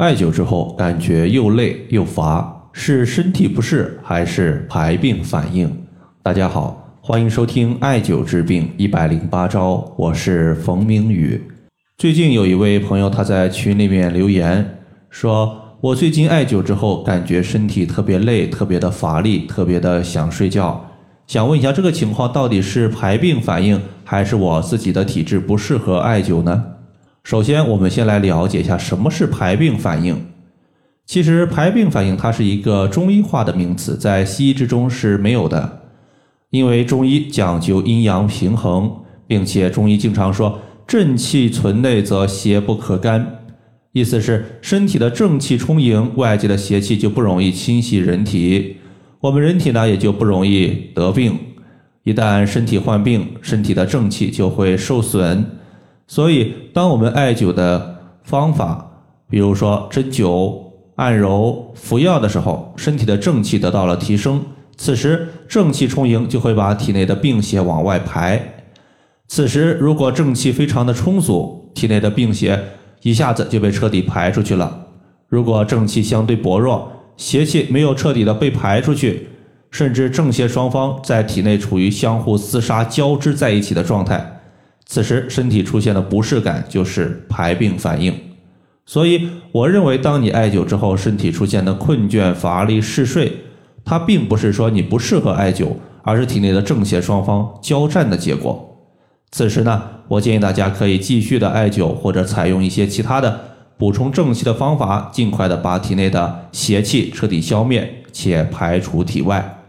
艾灸之后感觉又累又乏，是身体不适还是排病反应？大家好，欢迎收听艾灸治病一百零八招，我是冯明宇。最近有一位朋友他在群里面留言说，我最近艾灸之后感觉身体特别累，特别的乏力，特别的想睡觉。想问一下，这个情况到底是排病反应，还是我自己的体质不适合艾灸呢？首先，我们先来了解一下什么是排病反应。其实，排病反应它是一个中医化的名词，在西医之中是没有的。因为中医讲究阴阳平衡，并且中医经常说“正气存内，则邪不可干”，意思是身体的正气充盈，外界的邪气就不容易侵袭人体，我们人体呢也就不容易得病。一旦身体患病，身体的正气就会受损。所以，当我们艾灸的方法，比如说针灸、按揉、服药的时候，身体的正气得到了提升，此时正气充盈，就会把体内的病邪往外排。此时，如果正气非常的充足，体内的病邪一下子就被彻底排出去了。如果正气相对薄弱，邪气没有彻底的被排出去，甚至正邪双方在体内处于相互厮杀、交织在一起的状态。此时身体出现的不适感就是排病反应，所以我认为，当你艾灸之后，身体出现的困倦、乏力、嗜睡，它并不是说你不适合艾灸，而是体内的正邪双方交战的结果。此时呢，我建议大家可以继续的艾灸，或者采用一些其他的补充正气的方法，尽快的把体内的邪气彻底消灭且排除体外。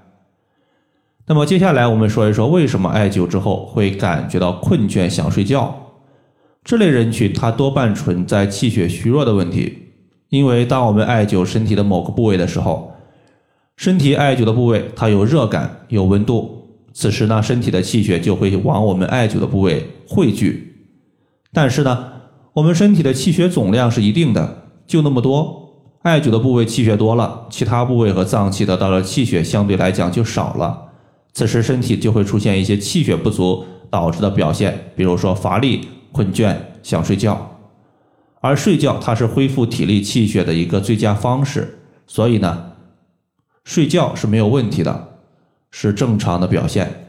那么接下来我们说一说，为什么艾灸之后会感觉到困倦、想睡觉？这类人群他多半存在气血虚弱的问题。因为当我们艾灸身体的某个部位的时候，身体艾灸的部位它有热感、有温度，此时呢，身体的气血就会往我们艾灸的部位汇聚。但是呢，我们身体的气血总量是一定的，就那么多。艾灸的部位气血多了，其他部位和脏器得到的气血相对来讲就少了。此时身体就会出现一些气血不足导致的表现，比如说乏力、困倦、想睡觉。而睡觉它是恢复体力、气血的一个最佳方式，所以呢，睡觉是没有问题的，是正常的表现。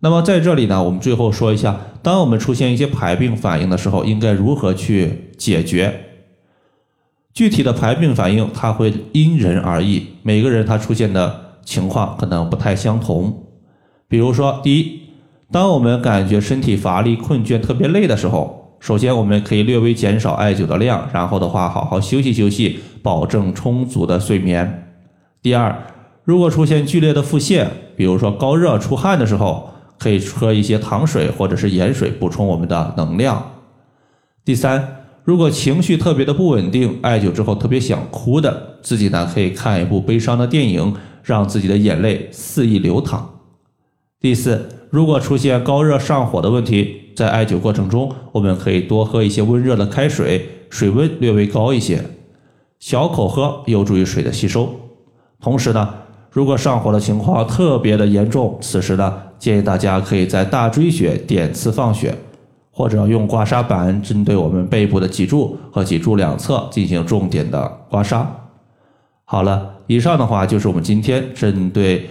那么在这里呢，我们最后说一下，当我们出现一些排病反应的时候，应该如何去解决？具体的排病反应它会因人而异，每个人他出现的情况可能不太相同。比如说，第一，当我们感觉身体乏力、困倦、特别累的时候，首先我们可以略微减少艾灸的量，然后的话好好休息休息，保证充足的睡眠。第二，如果出现剧烈的腹泻，比如说高热出汗的时候，可以喝一些糖水或者是盐水补充我们的能量。第三，如果情绪特别的不稳定，艾灸之后特别想哭的，自己呢可以看一部悲伤的电影，让自己的眼泪肆意流淌。第四，如果出现高热上火的问题，在艾灸过程中，我们可以多喝一些温热的开水，水温略微高一些，小口喝有助于水的吸收。同时呢，如果上火的情况特别的严重，此时呢，建议大家可以在大椎穴点刺放血，或者用刮痧板针对我们背部的脊柱和脊柱两侧进行重点的刮痧。好了，以上的话就是我们今天针对。